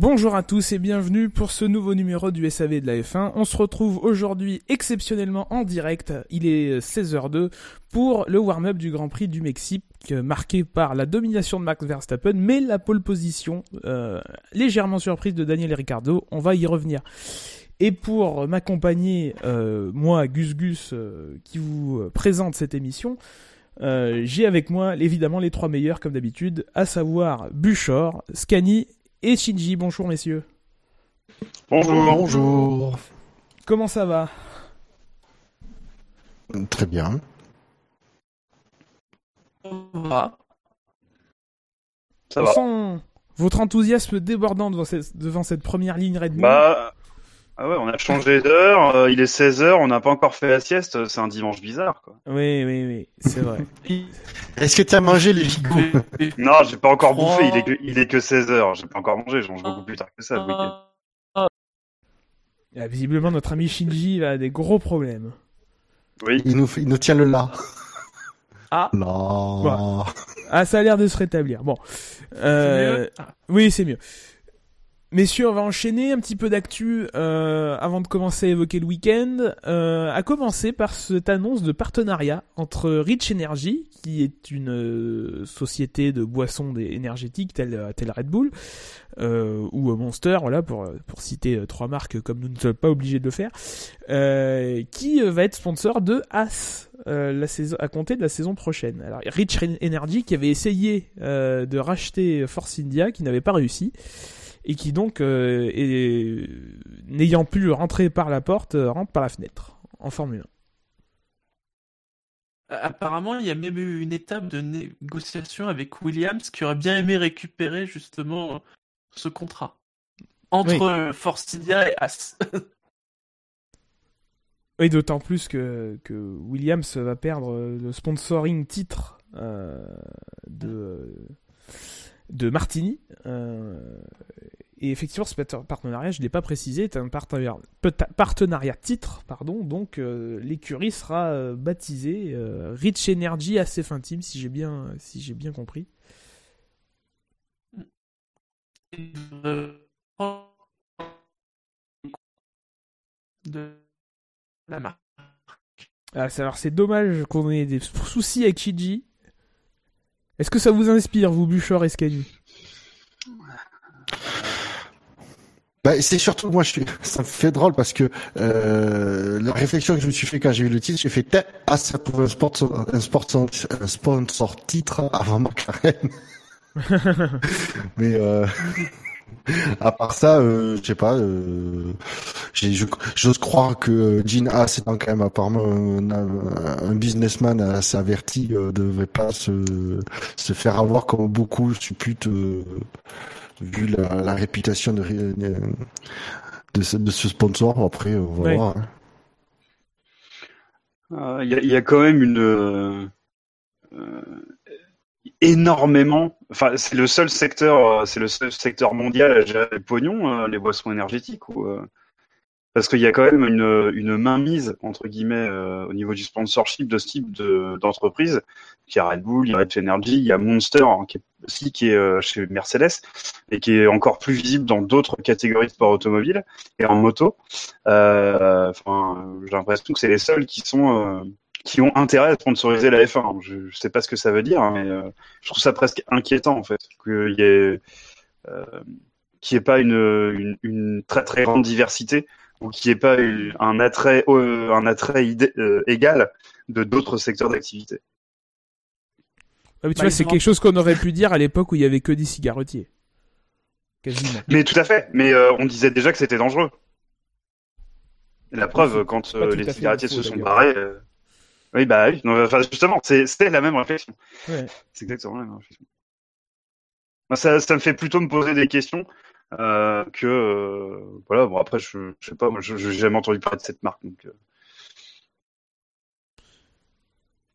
Bonjour à tous et bienvenue pour ce nouveau numéro du SAV de la F1. On se retrouve aujourd'hui exceptionnellement en direct, il est 16h02, pour le warm-up du Grand Prix du Mexique, euh, marqué par la domination de Max Verstappen, mais la pole position euh, légèrement surprise de Daniel Ricciardo, on va y revenir. Et pour m'accompagner, euh, moi, Gus Gus, qui vous présente cette émission, j'ai avec moi évidemment les trois meilleurs comme d'habitude, à savoir Buchor, Scani et Shinji. Bonjour messieurs. Bonjour. Bonjour. Comment ça va Très bien. va. Ça On va. sent votre enthousiasme débordant devant cette, devant cette première ligne Red Bull. Bah, ah ouais, on a changé d'heure, euh, il est 16h, on n'a pas encore fait la sieste, c'est un dimanche bizarre, quoi. Oui, oui, oui, c'est vrai. Est-ce que tu as mangé les gigots Non, j'ai pas encore bouffé, il est que, il est que 16h, j'ai pas encore mangé, je mange beaucoup plus tard que ça, le week-end. Ah, visiblement, notre ami Shinji a des gros problèmes. Oui. il nous, fait- il nous tient le là. Ah. Non. Ah, ça a l'air de se rétablir. Bon. Euh, mieux? oui, c'est mieux. Messieurs, on va enchaîner un petit peu d'actu euh, avant de commencer à évoquer le week-end. Euh, à commencer par cette annonce de partenariat entre Rich Energy, qui est une euh, société de boissons énergétiques telle, telle Red Bull, euh, ou Monster, voilà, pour, pour citer euh, trois marques comme nous ne sommes pas obligés de le faire, euh, qui euh, va être sponsor de As euh, la saison, à compter de la saison prochaine. Alors, Rich Energy qui avait essayé euh, de racheter Force India, qui n'avait pas réussi, et qui donc, euh, n'ayant pu rentrer par la porte, euh, rentre par la fenêtre en Formule Apparemment, il y a même eu une étape de négociation avec Williams qui aurait bien aimé récupérer justement euh, ce contrat entre euh, Force India et As. 1. Et d'autant plus que, que Williams va perdre euh, le sponsoring titre euh, de, de Martini. euh, et effectivement, ce partenariat, je ne l'ai pas précisé, est un partenariat, titre, pardon. Donc, euh, l'écurie sera euh, baptisée euh, Rich Energy ACF Team, si j'ai bien, si j'ai bien compris. Ah, c'est- dommage qu'on ait des soucis avec Shiji. Est-ce que ça vous inspire, vous, Buchor et Bah, c'est surtout moi, je suis. Ça me fait drôle parce que euh, la réflexion que je me suis fait quand j'ai vu le titre, j'ai fait ah ça trouve un sponsor, un sponsor, un sponsor titre avant McLaren. Mais euh, à part ça, euh, je sais pas. Euh, j'ose croire que Gene Haas étant quand même apparemment un, un businessman assez averti, euh, devait pas se se faire avoir comme beaucoup supputent. euh, vu la, la réputation de, de, ce, de ce sponsor. Après, on va voir. hein. Euh, Il y, a, il y a quand même une euh, euh, énormément. Enfin, c'est le seul secteur, euh, c'est le seul secteur mondial à gérer les pognons, euh, les boissons énergétiques, ou euh, parce qu'il y a quand même une, une mainmise entre guillemets euh, au niveau du sponsorship de ce type de d'entreprise. Il y a Red Bull, il y a Red Energy, il y a Monster hein, qui est aussi qui est euh, chez Mercedes et qui est encore plus visible dans d'autres catégories de sport automobile et en moto. Enfin, j'ai l'impression que c'est les seuls qui sont qui ont intérêt à sponsoriser la F1. Je, je sais pas ce que ça veut dire, mais euh, je trouve ça presque inquiétant en fait qu'il y ait euh, qu'il y ait pas une, une, une très très grande diversité ou qu'il n'y ait pas un attrait euh, un attrait euh, égal de d'autres secteurs d'activité. Ah, mais tu Bah, vois, c'est quelque chose qu'on aurait pu dire à l'époque où il y avait que des cigarettiers. Quasiment. Mais tout à fait. Mais euh, on disait déjà que c'était dangereux. La preuve, C'est quand euh, les cigarettiers se sont barrés. Oui, bah oui. Non, enfin, justement, c'est- c'était la même réflexion. Ouais. C'est exactement la même réflexion. Moi, ça, ça me fait plutôt me poser des questions euh, que euh, voilà. Bon après, je, je sais pas. Moi, je j'ai jamais entendu parler de cette marque. Donc, euh.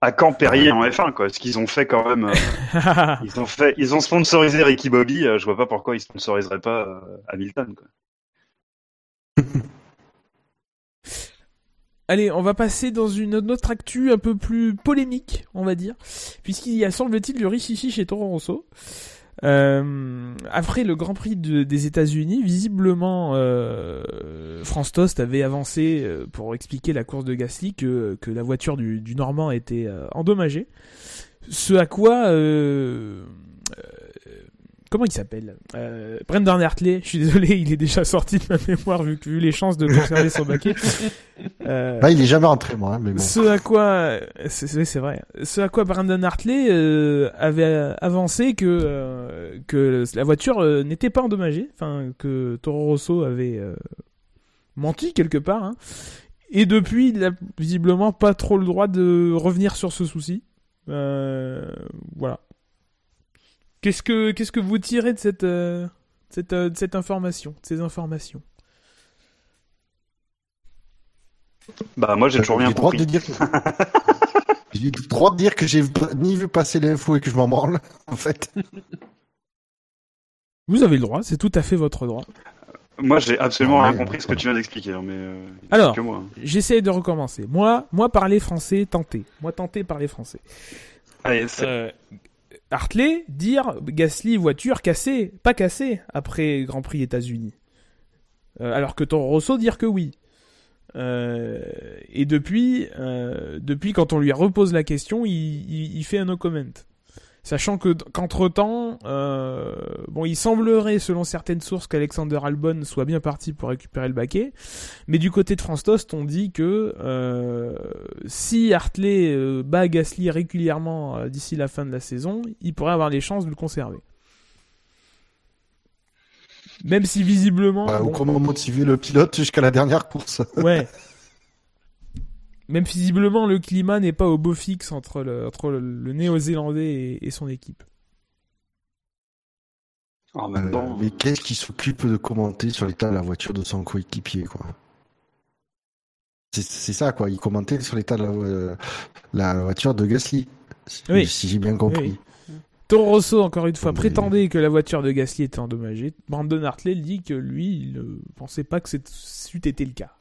à quand Perrier en F1 quoi Ce qu'ils ont fait quand même. ils ont fait, ils ont sponsorisé Ricky Bobby. je vois pas pourquoi ils sponsoriseraient pas Hamilton. Quoi. Allez, on va passer dans une autre actu un peu plus polémique, on va dire, puisqu'il y a semble-t-il du richichi chez Toro Rosso. Euh, après le Grand Prix de- des États-Unis, visiblement, euh, France Tost avait avancé euh, pour expliquer la course de Gasly que, la voiture du, du Normand était euh, endommagée. Ce à quoi comment il s'appelle euh, Brendan Hartley. Je suis désolé, il est déjà sorti de ma mémoire vu, les chances de conserver son baquet. Euh, Là, il est jamais rentré, moi, hein, mais bon. ce à quoi, c'est vrai. Ce à quoi Brandon Hartley euh, avait avancé que euh, que la voiture euh, n'était pas endommagée, enfin que Toro Rosso avait menti quelque part. hein. Et depuis, il a visiblement pas trop le droit de revenir sur ce souci. Euh, voilà. Qu'est-ce que qu'est-ce que vous tirez de cette euh, cette, euh, de cette information, de ces informations? Bah moi j'ai toujours rien le droit compris. de dire que... J'ai le droit de dire que j'ai ni vu passer l'info et que je m'en branle, en fait. Vous avez le droit, c'est tout à fait votre droit. Moi j'ai absolument Ouais, rien compris ce que tu viens d'expliquer. hein, mais euh, Alors, que moi. hein. J'essaie de recommencer. Moi, moi parler français, tenter. Moi tenter parler français. Allez, c'est- Euh, Hartley dire Gasly voiture cassée, pas cassée après Grand Prix États-Unis. Euh, alors que Toro Rosso dire que oui. Euh, et depuis, euh, depuis quand on lui repose la question, il, il, il fait un no comment. Sachant que qu'entre temps, euh, bon, il semblerait, selon certaines sources, qu'Alexander Albon soit bien parti pour récupérer le baquet, mais du côté de France Tost, on dit que euh, si Hartley euh, bat Gasly régulièrement d'ici la fin de la saison, il pourrait avoir les chances de le conserver. Même si visiblement, bon, Ou comment motiver le pilote jusqu'à la dernière course. ouais. Même si visiblement le climat n'est pas au beau fixe entre le, entre le, le néo-zélandais et, et son équipe. En même Euh, mais qu'est-ce qui s'occupe de commenter sur l'état de la voiture de son coéquipier, quoi? C'est c'est ça, quoi. Il commentait sur l'état de la, euh, la voiture de Gasly. Si, Oui. si j'ai bien compris. Oui. Toro Rosso, encore une fois, Mais- prétendait que la voiture de Gasly était endommagée. Brandon Hartley dit que lui, il ne pensait pas que c'eût été le cas.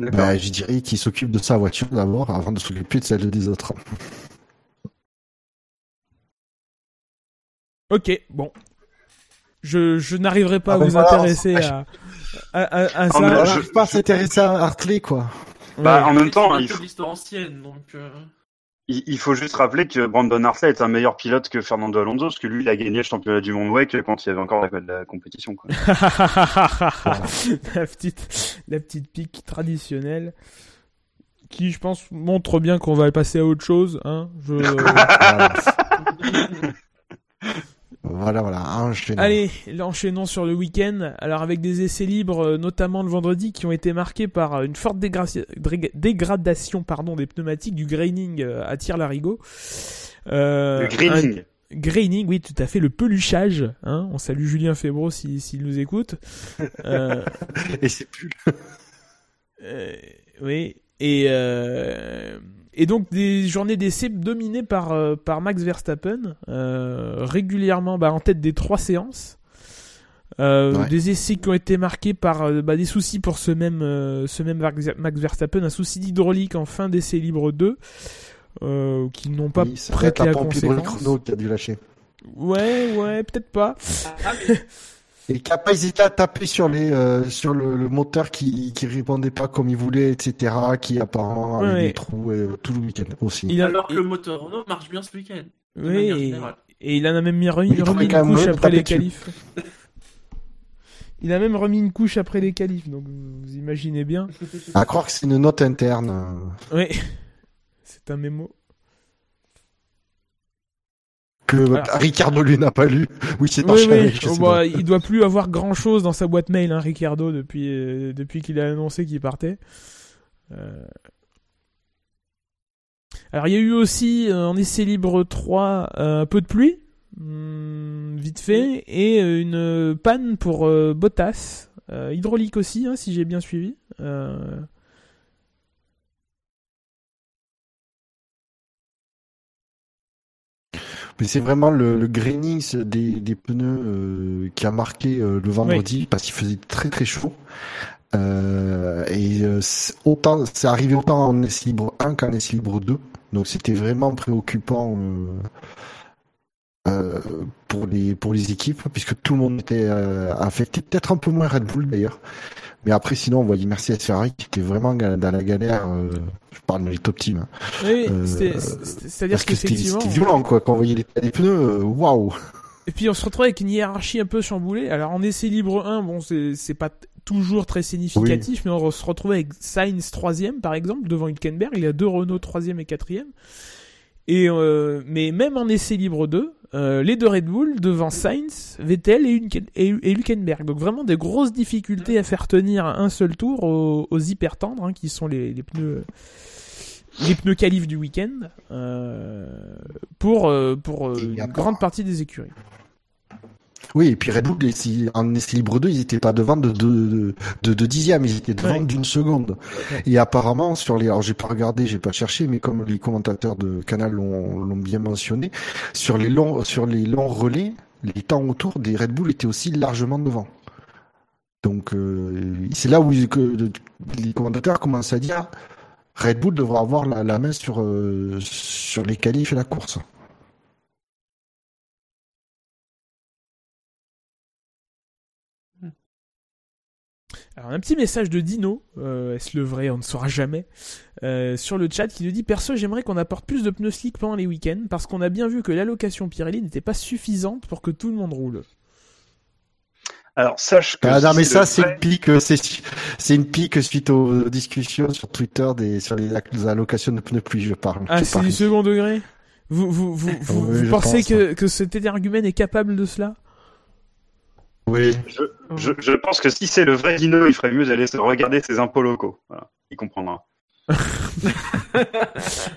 Bah, je dirais qu'il s'occupe de sa voiture d'abord avant de s'occuper de celle des autres. Ok, bon. Je, je n'arriverai pas Ah à ben vous voilà, intéresser on- à, à, à, à Ah, ça. On n'arrive pas à s'intéresser à Hartley, quoi. Bah, Ouais. en même temps, c'est il faut, l'histoire ancienne, donc. euh, il, il faut juste rappeler que Brandon Hartley est un meilleur pilote que Fernando Alonso, parce que lui, il a gagné le championnat du monde WEC quand il y avait encore la, la compétition. Quoi. la petite, la petite pique traditionnelle qui, je pense, montre bien qu'on va passer à autre chose. Hein. Je... Voilà, voilà, enchaînons. Allez, enchaînons sur le week-end. Alors avec des essais libres, euh, notamment le vendredi, qui ont été marqués par euh, une forte dégra- dégradation pardon, des pneumatiques du graining euh, à tir-larigot. Euh, le greening. un- Graining, oui, tout à fait, le peluchage. Hein. On salue Julien Febro s'il s'il nous écoute. Euh, Et c'est plus. Euh, oui. Et, euh, et donc des journées d'essai dominées par, euh, par Max Verstappen, euh, régulièrement bah, en tête des trois séances. Euh, Ouais. Des essais qui ont été marqués par bah, des soucis pour ce même, euh, ce même Max Verstappen, un souci d'hydraulique en fin d'essai libre 2, euh, qui n'ont pas Oui, prêté la conséquence. Renault qui a dû lâcher. Ouais, ouais, peut-être pas. Ah, mais Et qui a pas hésité à taper sur les euh, sur le, le moteur qui qui répondait pas comme il voulait, etc. Qui apparemment avait Ouais. des trous euh, tout le week-end aussi. Il a, alors que le moteur Renault marche bien ce week-end. oui, et, et il en a même mis, remis, une couche après les qualifs. Il a même remis une couche après les qualifs, donc vous imaginez bien. À croire que c'est une note interne. Oui, c'est un mémo. Que Voilà. Ricardo lui n'a pas lu. Oui, c'est Oui, oui. Oh, bah, il doit plus avoir grand chose dans sa boîte mail, hein, Ricardo, depuis, euh, depuis qu'il a annoncé qu'il partait. Euh. Alors, il y a eu aussi, euh, en essai libre 3, euh, un peu de pluie, hum, vite fait, et euh, une panne pour euh, Bottas, euh, hydraulique aussi, hein, si j'ai bien suivi. Euh, Mais c'est vraiment le, le des, des pneus euh, qui a marqué euh, le vendredi parce qu'il faisait très très chaud. Euh, et euh, autant, c'est arrivé autant en essai libre 1 qu'en essai libre 2. Donc c'était vraiment préoccupant euh, euh, pour les pour les équipes puisque tout le monde était euh, affecté, peut-être un peu moins Red Bull d'ailleurs. Mais après sinon on voyait Mercedes Ferrari qui était vraiment dans la galère. euh, je parle des top teams. hein. oui, c'était- c'est- c'est-à-dire Parce que c'était violent quoi quand on voyait des pneus. euh, Waouh. Et puis on se retrouve avec une hiérarchie un peu chamboulée. Alors en essai libre 1, bon, c'est c'est pas toujours très significatif, mais on se retrouve avec Sainz troisième par exemple devant Hülkenberg. Il y a deux Renault troisième et quatrième. Et euh, mais même en essai libre 2, euh, les deux Red Bull devant Sainz, Vettel et, et, et Hülkenberg. Donc vraiment des grosses difficultés à faire tenir un seul tour aux, aux hyper tendres, hein, qui sont les, les pneus les pneus qualifs du week-end euh, pour euh, pour euh, une grande partie des écuries. Oui, et puis Red Bull, en essai libre 2, ils étaient pas devant de, de, de, de, de dixième, ils étaient devant Ouais. d'une seconde. Et apparemment, sur les, alors j'ai pas regardé, j'ai pas cherché, mais comme les commentateurs de Canal l'ont bien mentionné, sur les longs, sur les longs relais, les temps autour des Red Bull étaient aussi largement devant. Donc, euh, c'est là où que, les commentateurs commencent à dire, Red Bull devra avoir la, la main sur, euh, sur les qualifs et la course. Alors un petit message de Dino, euh, est-ce le vrai, on ne saura jamais, euh, sur le chat qui nous dit perso j'aimerais qu'on apporte plus de pneus slick pendant les week-ends parce qu'on a bien vu que l'allocation Pirelli n'était pas suffisante pour que tout le monde roule. Alors sache que Ah non, mais c'est ça, c'est vrai- une pique, euh, c'est, c'est une pique suite aux discussions sur Twitter des, sur les allocations de pneus pluie, je parle. Ah c'est du second degré? Vous, vous, vous, vous, Oui, vous je pensez pense, que, que cet énergumène est capable de cela? Oui. je, je, je pense que si c'est le vrai Dino, il ferait mieux d'aller se regarder ses impôts locaux. Voilà, il comprendra.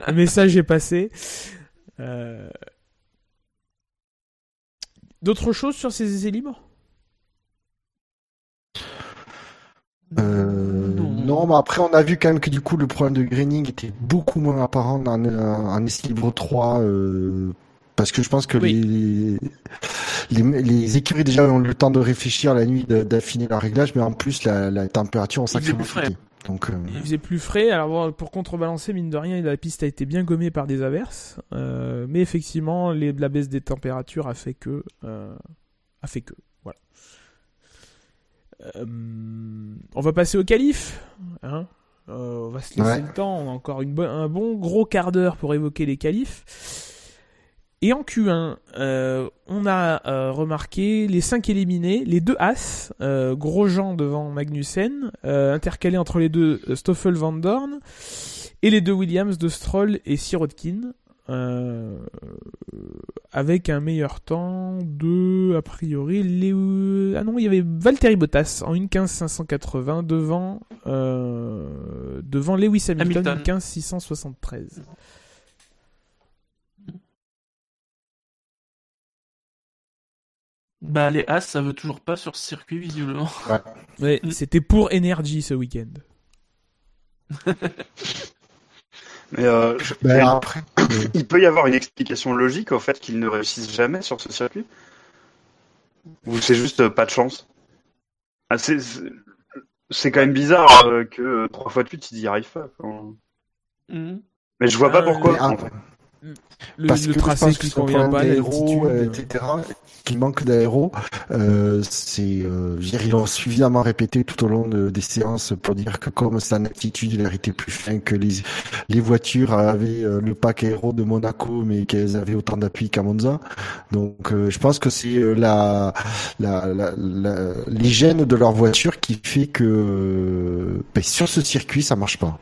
Un message est passé. Euh, D'autres choses sur ces essais libres? Euh, non, mais après, on a vu quand même que du coup, le problème de graining était beaucoup moins apparent en, en essai libre 3, euh, parce que je pense que Oui. les, les, les écuries déjà ont eu le temps de réfléchir la nuit, d'affiner leur réglage, mais en plus, la, la température faisait sacrément plus frais. chuté. Donc, euh, Il faisait plus frais. Alors pour contrebalancer, mine de rien, la piste a été bien gommée par des averses, Euh, mais effectivement, les, la baisse des températures a fait que, euh, a fait que, voilà. Euh, on va passer au qualif. Hein on va se laisser Ouais. le temps. On a encore une un bon gros quart d'heure pour évoquer les qualifs. Et en Q1, euh, on a euh, remarqué les 5 éliminés, les deux As, euh, Grosjean devant Magnussen, euh, intercalé entre les deux euh, Stoffel Van Dorn, et les deux Williams de Stroll et Sirotkin, euh, avec un meilleur temps de, a priori, les... ah non, il y avait Valtteri Bottas en 1.15.580 devant, euh, devant Lewis Hamilton, Hamilton. 1.15.673. Bah, les As, ça veut toujours pas sur ce circuit, visiblement. Ouais, Mm. c'était pour Energy ce week-end. Mais euh, je- ben, a- après, il peut y avoir une explication logique au fait qu'ils ne réussissent jamais sur ce circuit? Ou c'est juste euh, pas de chance? Ah, c'est- quand même bizarre euh, que euh, trois fois de suite ils y arrivent pas. Mhm. Mais je vois pas Ah, pourquoi. en après- fait. Le, parce le que je tracé pense que qui un convient pas, l'altitude. etc., qu'il manque d'aéro, euh, c'est, euh, je ils l'ont suffisamment répété tout au long de- des séances pour dire que comme en altitude, il était plus fin, que les, les voitures avaient euh, le pack aéro de Monaco, mais qu'elles avaient autant d'appui qu'à Monza. Donc, euh, je pense que c'est euh, la, la, la, la- les gènes de leur voiture qui fait que, ben, sur ce circuit, ça marche pas.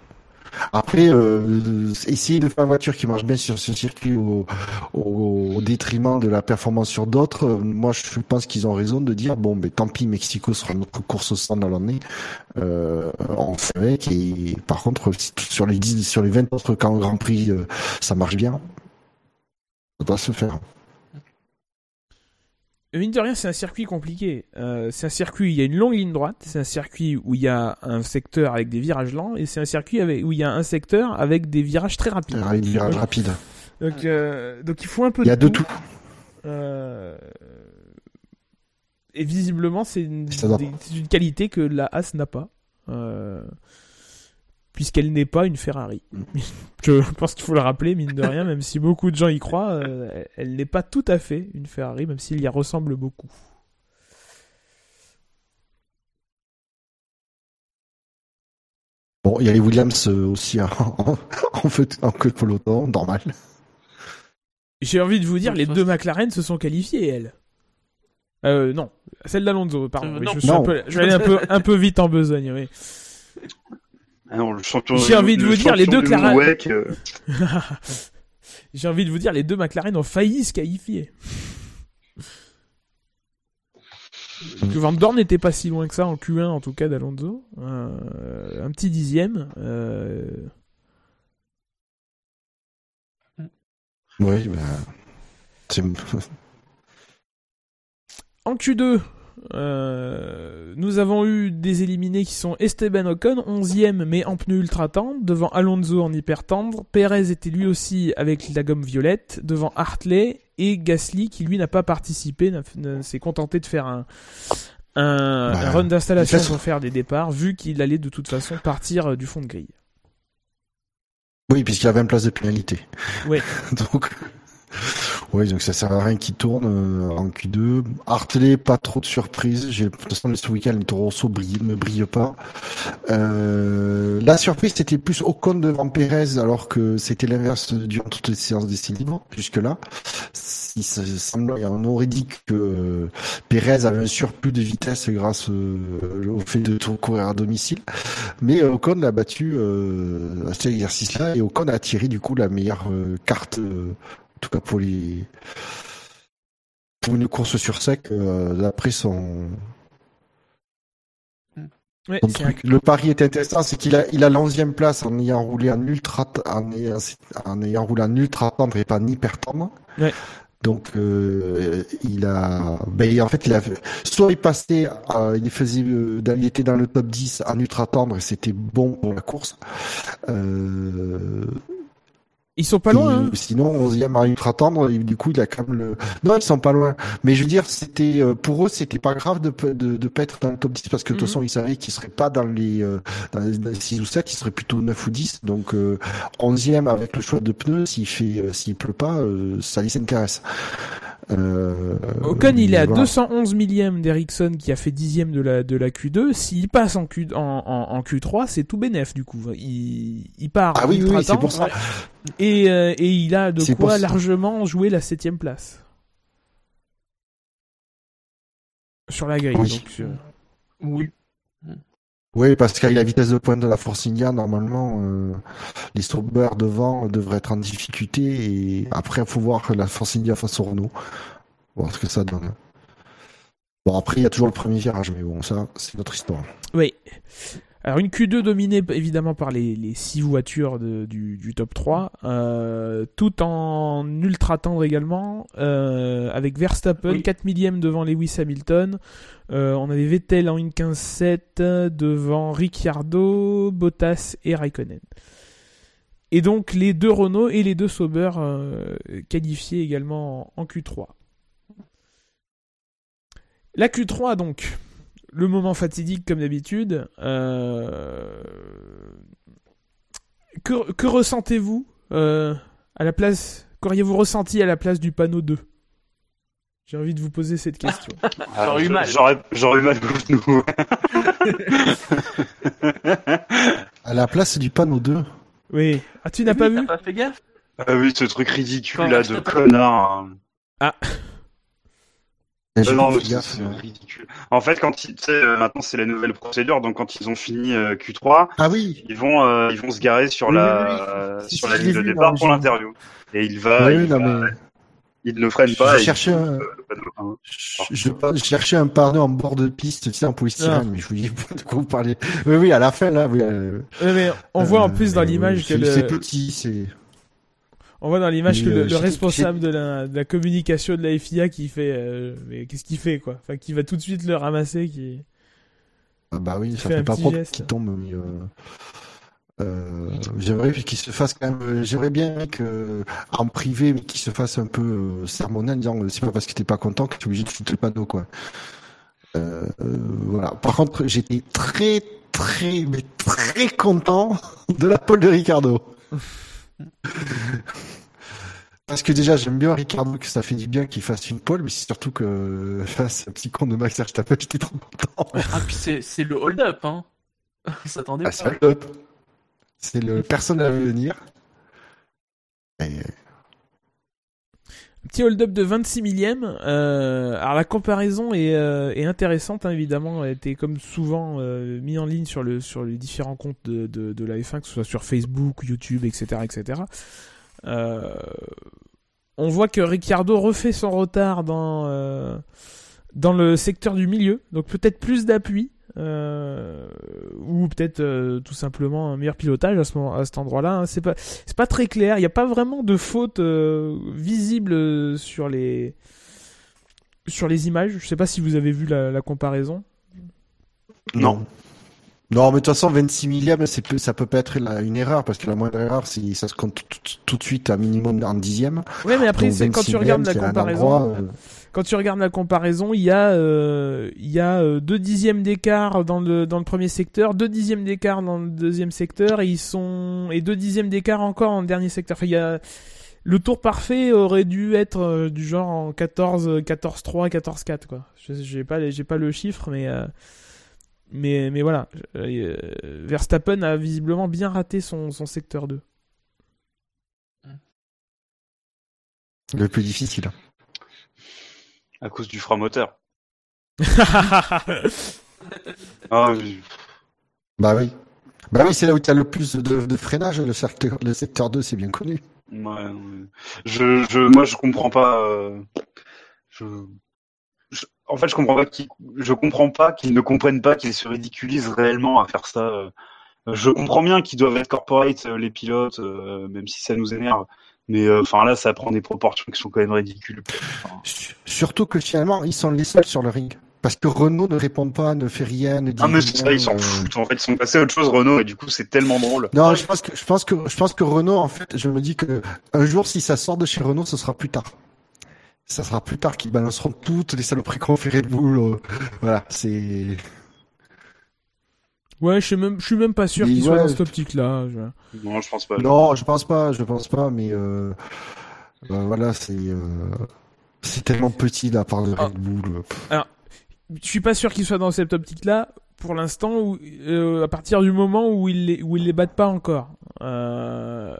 Après, euh, essayer de faire une voiture qui marche bien sur ce circuit au, au, détriment de la performance sur d'autres, moi je pense qu'ils ont raison de dire bon, mais tant pis, Mexico sera notre course au stand dans l'année. Euh, on fait avec. Et par contre, sur les 10, sur les 20 autres camps Grand Prix, euh, ça marche bien. Ça doit se faire. Mine de rien, c'est un circuit compliqué. Euh, c'est un circuit où il y a une longue ligne droite, c'est un circuit où il y a un secteur avec des virages lents, et c'est un circuit avec, où il y a un secteur avec des virages très rapides. Un virage rapide. Donc, euh, donc il faut un peu Il y a de tout. Euh, Et visiblement, c'est une, des- qualité que la Haas n'a pas. Euh, Puisqu'elle n'est pas une Ferrari. Mm. Je pense qu'il faut le rappeler, mine de rien, même si beaucoup de gens y croient, euh, elle- n'est pas tout à fait une Ferrari, même s'il y ressemble beaucoup. Bon, il y a les Williams euh, aussi en, en, en feu- en queue de peloton, normal. J'ai envie de vous dire, les deux McLaren se sont qualifiées, elles. Euh, non, celle d'Alonso, pardon. Euh, oui, je suis Non. un peu, je vais aller un peu, un peu vite en besogne, oui. Ah. J'ai envie de vous dire, les deux euh, J'ai envie de vous dire, les deux McLaren ont failli se qualifier. Que Van Dorn n'était pas si loin que ça en Q1 en tout cas d'Alonso. Euh, un petit dixième. Euh, Oui, ben, c'est En Q2, euh, nous avons eu des éliminés qui sont Esteban Ocon, 11ème mais en pneu ultra tendre, devant Alonso en hyper tendre. Perez était lui aussi avec la gomme violette, devant Hartley et Gasly qui lui n'a pas participé, s'est contenté de faire un, un, Bah, un run d'installation sans faire des départs, vu qu'il allait de toute façon partir euh, du fond de grille. Oui, puisqu'il avait une place de pénalité. Ouais. donc, oui, donc ça sert à rien qu'il tourne euh, en Q2. Hartley, pas trop de surprise. J'ai, toute façon, ce week-end, les Toro Rosso brillent- ne brillent pas. Euh, la surprise, c'était plus Ocon devant Perez, alors que c'était l'inverse durant toutes les séances d'essai libre, jusque-là. Il se semble, on aurait dit que euh, Perez avait un surplus de vitesse grâce euh, au fait de courir à domicile. Mais euh, Ocon l'a battu à cet exercice-là et Ocon a tiré du coup la meilleure carte, tout cas pour pour une course sur sec euh, d'après son, Ouais, son truc. Le pari est intéressant, c'est qu'il a il a l'onzième place en ayant roulé en ultra en ayant, en ayant roulé en ultra tendre et pas en hyper tendre. Donc euh, il a ben en fait il a soit il passait euh, il faisait euh, il était dans le top 10 en ultra tendre et c'était bon pour la course. Ils sont pas loin. hein. Sinon, 11e à ultra tendre, et du coup, il a quand même le. Non, ils sont pas loin. Mais je veux dire, c'était euh, pour eux, c'était pas grave de de, de pas être dans le top 10 parce que de toute Mhm. façon, ils savaient qu'ils seraient pas dans les euh, dans les dans les 6 ou 7, ils seraient plutôt 9 ou 10. Donc euh, 11e avec le choix de pneus, s'il fait euh, s'il pleut pas, euh, ça les intéresse. Euh, Ocon, il est à voilà. 211 millième d'Ericsson qui a fait dixième de la, de la Q2. S'il passe en, Q, en, en, en Q3, c'est tout bénef du coup. Il, il part Ah oui, oui, c'est pour ça. Et, euh, et il a de quoi pour largement jouer la septième place. Sur la grille. Oui. donc, sur- Oui. Oui, parce qu'avec la vitesse de pointe de la Force India, normalement, euh, les Sauber devant devraient être en difficulté et après, il faut voir la Force India face au Renault. Voir ce que ça donne. Bon, après, il y a toujours le premier virage, mais bon, ça, c'est notre histoire. Oui. Alors une Q2 dominée évidemment par les, les six voitures de- du, du top 3, euh, tout en ultra tendre également, euh, avec Verstappen Oui. 4 millième devant Lewis Hamilton, euh, on avait Vettel en 1.15.7 devant Ricciardo, Bottas et Raikkonen. Et donc les deux Renault et les deux Sauber qualifiés également en, en Q3. La Q3 donc, le moment fatidique comme d'habitude. Euh, Que, que ressentez-vous euh, à la place Qu'auriez-vous ressenti à la place du panneau 2 J'ai envie de vous poser cette question. Ah, J'aurais eu mal. J'aurais, eu mal nous. À la place du panneau 2. oui. Ah, tu n'as pas vu? T'as pas fait gaffe? Ah oui, ce truc ridicule Quand là de connard. hein. J'ai Euh, pas non, c'est euh. ridicule. En fait, quand ils, euh, maintenant c'est la nouvelle procédure, donc quand ils ont fini euh, Q3, Ah oui. ils vont, euh, ils vont se garer sur Oui, la, oui, oui. euh, Si, sur la ligne de vu, départ non, pour l'interview. Et il va, Oui, il, non, va- mais il ne freine pas. je cherchais un, euh, hein. je, je- je cherchais un panneau en bord de piste, tu sais, en polystyrène, Ah. mais je vous dis de quoi vous parlez. Oui, oui, à la fin, là, oui. euh, mais on voit en euh, plus dans euh, l'image que c'est- le, C'est petit, c'est. On voit dans l'image que le, euh, le responsable de la, de la communication de la FIA qui fait, euh, mais qu'est-ce qu'il fait quoi? Enfin, qui va tout de suite le ramasser, qui. Ah bah oui, ça fait pas propre qu'il tombe, mais euh, j'aimerais qu'il se fasse quand même, j'aimerais bien que, en privé, mais qu'il se fasse un peu sermonner en disant, c'est pas parce que t'es pas content que tu es obligé de foutre le panneau, quoi. Euh, voilà. Par contre, j'étais très, très, mais très content de la pole de Ricardo. Parce que déjà, j'aime bien Ricardo, que ça fait du bien qu'il fasse une pole, mais c'est surtout que face à un petit con de Max Verstappen, j'étais trop content. Ah, puis c'est le hold-up, hein. On s'attendait Ah, c'est le top. C'est le personne à venir. Et, Petit hold-up de 26 millième. Euh, alors la comparaison est, euh, intéressante hein, évidemment. Elle était comme souvent euh, mis en ligne sur le sur les différents comptes de, de, de la F1, que ce soit sur Facebook, YouTube, etc., etc. Euh, on voit que Ricciardo refait son retard dans dans le secteur du milieu, donc peut-être plus d'appui. Euh, ou peut-être euh, tout simplement un meilleur pilotage à, ce moment, à cet endroit-là. hein. C'est pas c'est pas très clair. Il n'y a pas vraiment de faute euh, visible sur les sur les images. Je sais pas si vous avez vu la, la comparaison. Non. Non, mais de toute façon, 26 millième, c'est ça peut pas être la- une erreur, parce que la moindre erreur, ça se compte tout, tout- tout de suite à minimum en dixième. Ouais, mais après c'est quand 26 tu regardes la comparaison. endroit, euh, Quand tu regardes la comparaison, il y a euh, euh, deux dixièmes d'écart dans le premier secteur, deux dixièmes d'écart dans le deuxième secteur, et ils sont et deux dixièmes d'écart encore le dernier secteur. Il y a le tour parfait aurait dû être euh, du genre en 14 14 3 14 4 quoi. J'ai pas pas le chiffre mais mais mais voilà, Verstappen a visiblement bien raté son son secteur 2. le plus difficile. À cause du frein moteur. Ah, oui. Bah oui. Bah oui, c'est là où tu as le plus de, de freinage, le secteur, le secteur 2, c'est bien connu. Ouais, ouais. Je, je, moi, je comprends pas. euh, Je, je- en fait, je comprends pas qu'ils, je comprends pas qu'ils ne comprennent pas qu'ils se ridiculisent réellement à faire ça. euh. Je comprends bien qu'ils doivent être corporate, euh, les pilotes, euh, même si ça nous énerve. Mais euh, enfin là, ça prend des proportions qui sont quand même ridicules. Enfin, Surtout que finalement, ils sont les seuls sur le ring. Parce que Renault ne répond pas, ne fait rien, ne dit ah mais c'est ça, ils s'en euh, foutent. En fait, ils sont passés à autre chose, Renault, et du coup, c'est tellement drôle. Non, je pense que je pense que je pense que Renault en fait, je me dis que un jour si ça sort de chez Renault, ce sera plus tard. Ça sera plus tard qu'ils balanceront toutes les saloperies qu'on fait Red Bull. euh, voilà, c'est Ouais, je suis même je suis même pas sûr qu'il soit ouais. dans cette optique là. Non, je pense pas. non, je pense pas, je pense pas, mais euh, euh, voilà, c'est euh, c'est tellement petit la part de Ah. Red Bull. euh, je suis pas sûr qu'il soit dans cette optique-là pour l'instant, où, euh, à partir du moment où ils les, où ils les battent pas encore. Euh,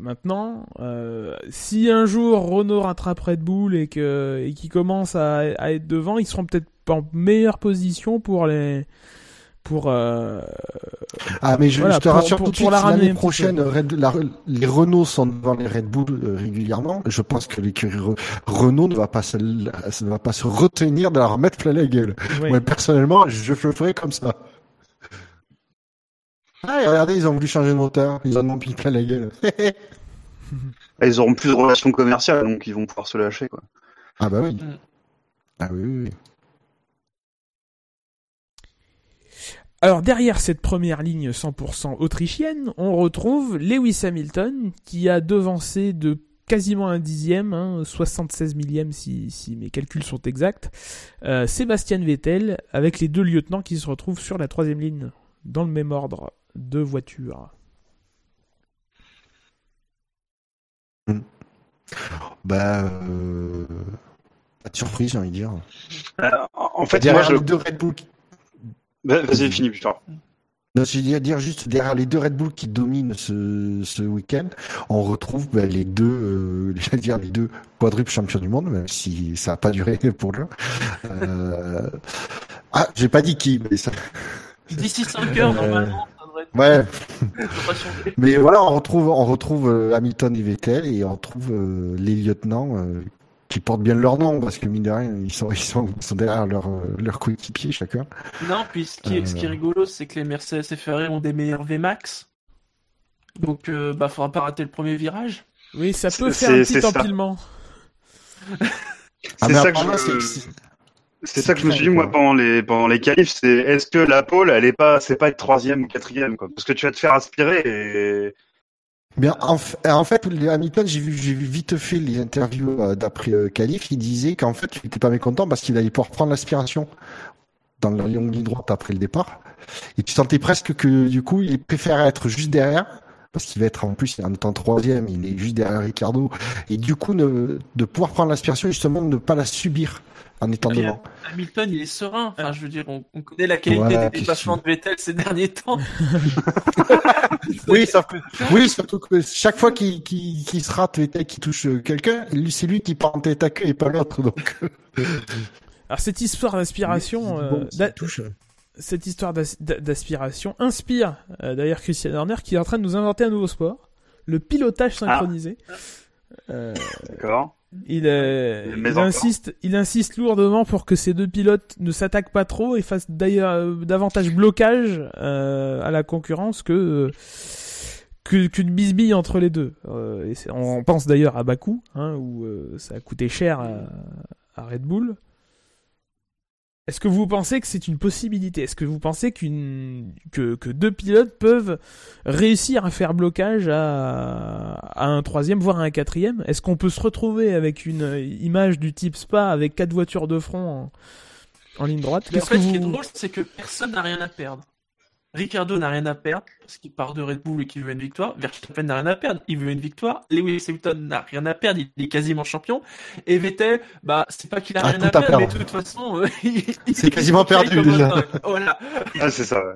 maintenant, euh, si un jour Renault rattrape Red Bull et que et qu'ils commencent à, à être devant, ils seront peut-être en meilleure position pour les pour euh, Ah, mais je, Voilà, je te pour- rassure pour- tout de suite, l'année prochaine, Red- la- les Renault sont devant les Red Bull euh, régulièrement. Je pense que l'écurie Re- Renault ne va pas se, ne va pas se retenir de leur mettre plein la gueule. Moi, personnellement, je le ferais comme ça. Ah, et regardez, ils ont voulu changer de moteur. Ils en ont mis plein la gueule. Ils auront plus de relations commerciales, donc ils vont pouvoir se lâcher, quoi. ah bah oui. Mm. Ah oui, oui, oui. Alors derrière cette première ligne 100% autrichienne, on retrouve Lewis Hamilton qui a devancé de quasiment un dixième, hein, 76 millième si, si mes calculs sont exacts, euh, Sébastien Vettel avec les deux lieutenants qui se retrouvent sur la troisième ligne dans le même ordre de voiture. Bah, euh... pas de surprise, j'ai envie de dire. En fait, moi, Derrière je... les deux Red Bull. Bah, Vas-y, finis tard. Non, je veux dire juste derrière les deux Red Bull qui dominent ce, ce week-end, on retrouve ben, les deux, euh, je veux dire les deux quadruples champions du monde, même si ça n'a pas duré pour l'un. Euh... Ah, j'ai pas dit qui, mais ça. D'ici 5 heures, Euh, normalement, ça devrait être- Ouais, mais voilà, on retrouve, on retrouve euh, Hamilton et Vettel et on retrouve euh, les lieutenants euh, qui portent bien leur nom parce que mine de rien, ils sont, ils sont, ils sont derrière leur, leur coéquipier chacun. Non, puis ce qui, est, ce qui est Euh. rigolo, c'est que les Mercedes et Ferrari ont des meilleurs VMAX. Donc, euh, bah, faudra pas rater le premier virage. Oui, ça peut faire un petit empilement. Ah, C'est ça que apparemment, je- c'est- ça que je me suis dit moi pendant les pendant les qualifs, c'est est-ce que la pole elle est pas c'est pas être troisième ou quatrième quoi? Parce que tu vas te faire aspirer et Bien, en, en fait, les Hamilton, j'ai vu, vite fait les interviews euh, d'après euh, Calif. Il disait qu'en fait, il était pas mécontent parce qu'il allait pouvoir prendre l'aspiration dans la longue ligne droite après le départ. Et tu sentais presque que du coup, il préfère être juste derrière parce qu'il va être en plus en étant troisième, il est juste derrière Ricardo. Et du coup, ne, de pouvoir prendre l'aspiration justement, de ne pas la subir en étant devant. Hamilton, il est serein. Enfin, je veux dire, on, on connaît la qualité des dépassements de Vettel ces derniers temps. Oui, sauf que- oui, surtout que chaque fois qu'il se rate et qu'il touche euh, quelqu'un, lui, c'est lui qui part en tête à queue et pas l'autre. Donc, Alors cette histoire d'aspiration, euh, Bon, touche. Cette histoire d'as- d'a- d'aspiration inspire euh, d'ailleurs Christian Horner qui est en train de nous inventer un nouveau sport, le pilotage synchronisé. Euh, d'accord. il, euh, il insiste, il insiste lourdement pour que ces deux pilotes ne s'attaquent pas trop et fassent d'ailleurs davantage blocage à la concurrence que qu'une bisbille entre les deux. Et on pense d'ailleurs à Bakou, hein, où ça a coûté cher à, à Red Bull. Est-ce que vous pensez que c'est une possibilité? Est-ce que vous pensez qu'une que, que deux pilotes peuvent réussir à faire blocage à, à un troisième, voire à un quatrième? Est-ce qu'on peut se retrouver avec une image du type Spa avec quatre voitures de front en, en ligne droite? En fait, que ce qui est drôle, c'est que personne n'a rien à perdre. Ricardo n'a rien à perdre parce qu'il part de Red Bull et qu'il veut une victoire. Verstappen n'a rien à perdre, il veut une victoire. Lewis Hamilton n'a rien à perdre, il est quasiment champion. Et Vettel, bah c'est pas qu'il a Ah, rien à à perdre, mais de toute façon, euh, il- C'est quasiment perdu, déjà. Voilà. Ah, c'est ça. Ouais.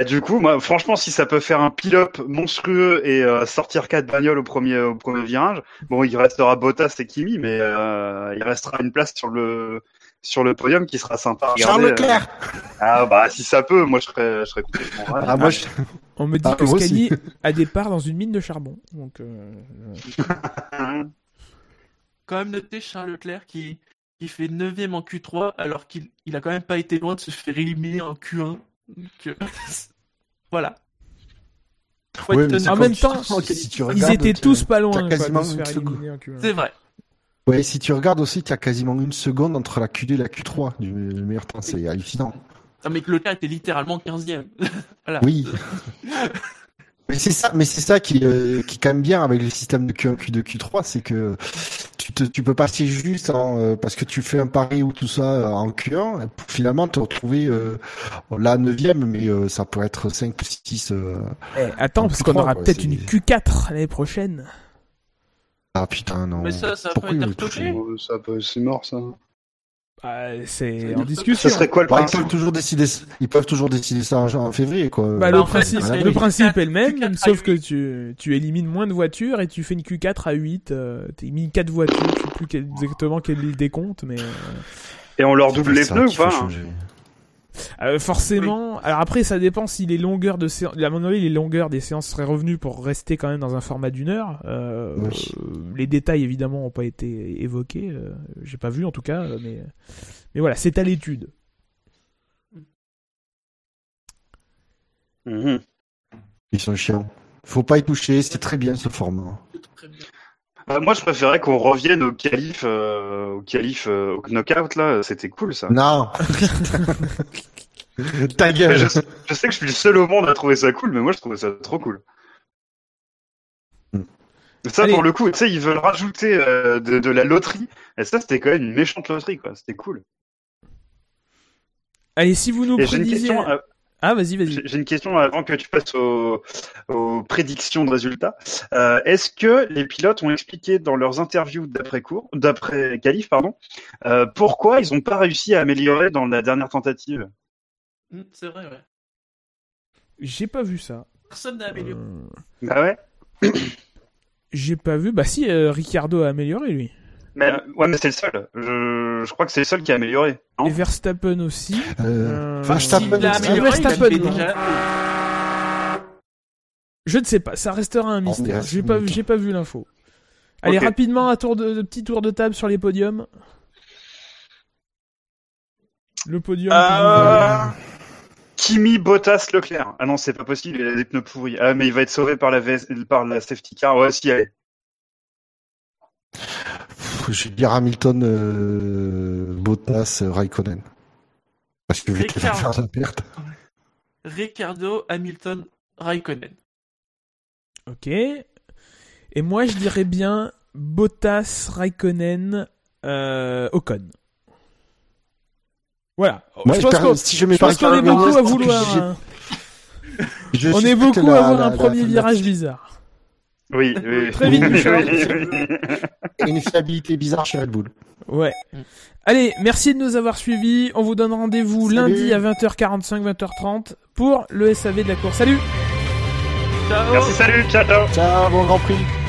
Et du coup, moi, franchement, si ça peut faire un pilote monstrueux et euh, sortir quatre bagnoles au premier au premier virage, bon, il restera Bottas et Kimi, mais euh, il restera une place sur le sur le podium qui sera sympa. Charles Leclerc Ah bah si ça peut, moi je serais je serais complètement. Ah, moi, je... On me dit Ah, que aussi. a des parts dans une mine de charbon. Donc, euh, Quand même noter Charles Leclerc qui, qui fait 9ème en Q3 alors qu'il il a quand même pas été loin de se faire éliminer en Q1. Donc, euh, voilà. Ouais, En même temps, si tu ils étaient tous pas loin quoi, quasiment de se une faire seconde. éliminer en Q1. C'est vrai. Ouais, si tu regardes aussi, tu as quasiment une seconde entre la Q2 et la Q3 du le meilleur temps. C'est hallucinant. Non, mais que Leclerc était littéralement 15ème. voilà. Oui. Mais c'est ça, mais c'est ça qui, euh, qui est quand même bien avec le système de Q1, Q2, Q3, c'est que tu te, tu peux passer juste en, euh, parce que tu fais un pari ou tout ça euh, en Q1, et pour finalement te retrouver euh, là 9 mais euh, ça peut être 5 ou 6. euh, Eh, attends, En parce Q3, qu'on aura peut-être une Q4 l'année prochaine. Ah putain, non. Mais ça, ça a Pourquoi pas ils été veulent retoqué toucher Oh, ça peut, c'est mort ça. Bah, c'est en discussion. Ça serait quoi le Bah, ils principe peuvent toujours décider, ils peuvent toujours décider ça en, février, quoi. Bah, Bah, le en principe, le Q4, principe est le même, Q4 à sauf que tu, tu élimines moins de voitures et tu fais une Q4 à 8. Euh, T'as mis 4 voitures, je sais plus quel- exactement quel est le décompte, mais euh, Et on leur double les pneus ou pas hein. Euh, forcément. Alors après, ça dépend si les longueurs de séance. À mon avis, les longueurs des séances seraient revenues pour rester quand même dans un format d'une heure. Euh, Oui. euh, les détails évidemment ont pas été évoqués. euh, J'ai pas vu en tout cas, mais mais voilà, c'est à l'étude. Mhm. Ils sont chiants. Faut pas y toucher, c'est très bien ce format. Très bien. Euh, moi, je préférais qu'on revienne au qualif, euh, au qualif, euh, au knockout là. C'était cool ça. Non. Ta gueule. je, je sais que je suis le seul au monde à trouver ça cool, mais moi je trouvais ça trop cool. Hmm. Ça, Allez. pour le coup, tu sais, ils veulent rajouter euh, de, de la loterie. Et ça, c'était quand même une méchante loterie, quoi. C'était cool. Allez, si vous nous prédisiez. question, euh, Ah, vas-y, vas-y. j'ai une question avant que tu passes aux, aux prédictions de résultats. Euh, Est-ce que les pilotes ont expliqué dans leurs interviews d'après cours, d'après qualif, pardon, euh, pourquoi ils n'ont pas réussi à améliorer dans la dernière tentative? Mm, C'est vrai, ouais. J'ai pas vu ça. Personne n'a amélioré. Euh, Bah ouais? J'ai pas vu. Bah si, euh, Ricardo a amélioré lui. Mais, ouais, mais c'est le seul. Je, je crois que c'est le seul qui a amélioré. Non Et Verstappen aussi. Euh, Euh, Verstappen, S'il l'a c'est- amélioré, il a Verstappen, déjà. Je ne sais pas. Ça restera un mystère. dirait J'ai pas, j'ai pas vu l'info. Allez rapidement un tour de, de petit tour de table sur les podiums. Le podium. Euh, Kimi, Bottas, Leclerc. Ah non, c'est pas possible, il a des pneus pourris. Ah, mais il va être sauvé par la, VS par la safety car. Ouais, si, allez. Je vais dire Hamilton, euh, Bottas, euh, Raikkonen. Parce que Vettel va Ricciardo. faire la perte. Ricardo, Hamilton, Raikkonen. Ok. Et moi, je dirais bien Bottas, Raikkonen, euh, Ocon. Voilà. Moi, je je pense si je mets je pense qu'on est beaucoup à vouloir. On est beaucoup la- à avoir la- un la- premier la- virage bizarre. Oui, oui. Très vite, oui, Bouchard. oui, oui. et une fiabilité bizarre chez Red Bull. Ouais. Mm. Allez, merci de nous avoir suivis. On vous donne rendez-vous lundi à 20h45, 20h30 pour le SAV de la course. Salut Ciao Merci, salut, ciao, ciao. Ciao, bon Grand Prix.